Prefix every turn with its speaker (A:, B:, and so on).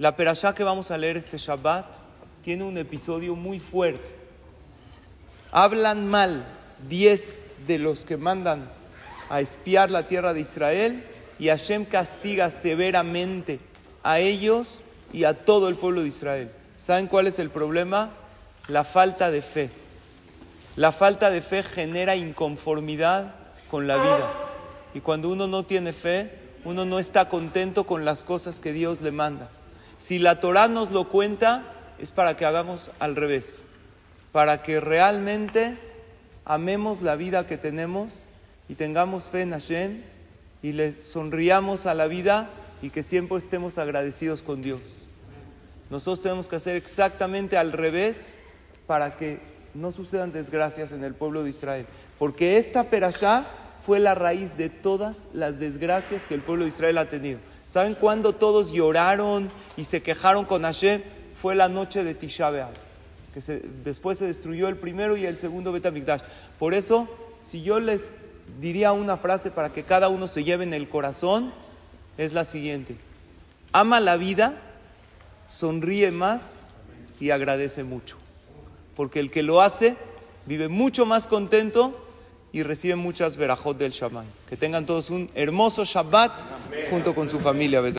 A: La perashá que vamos a leer este Shabbat tiene un episodio muy fuerte. Hablan mal diez de los que mandan a espiar la tierra de Israel y Hashem castiga severamente a ellos y a todo el pueblo de Israel. ¿Saben cuál es el problema? La falta de fe. La falta de fe genera inconformidad con la vida. Y cuando uno no tiene fe, uno no está contento con las cosas que Dios le manda. Si la Torah nos lo cuenta, es para que hagamos al revés, para que realmente amemos la vida que tenemos y tengamos fe en Hashem y le sonriamos a la vida y que siempre estemos agradecidos con Dios. Nosotros tenemos que hacer exactamente al revés para que no sucedan desgracias en el pueblo de Israel. Porque esta perashá fue la raíz de todas las desgracias que el pueblo de Israel ha tenido. ¿Saben cuándo todos lloraron y se quejaron con Hashem? Fue la noche de Tisha B'Av, que después se destruyó el primero y el segundo Betamikdash. Por eso, si yo les diría una frase para que cada uno se lleve en el corazón, es la siguiente. Ama la vida, sonríe más y agradece mucho. Porque el que lo hace vive mucho más contento y recibe muchas verajot del Shabbat. Que tengan todos un hermoso Shabbat junto con su familia.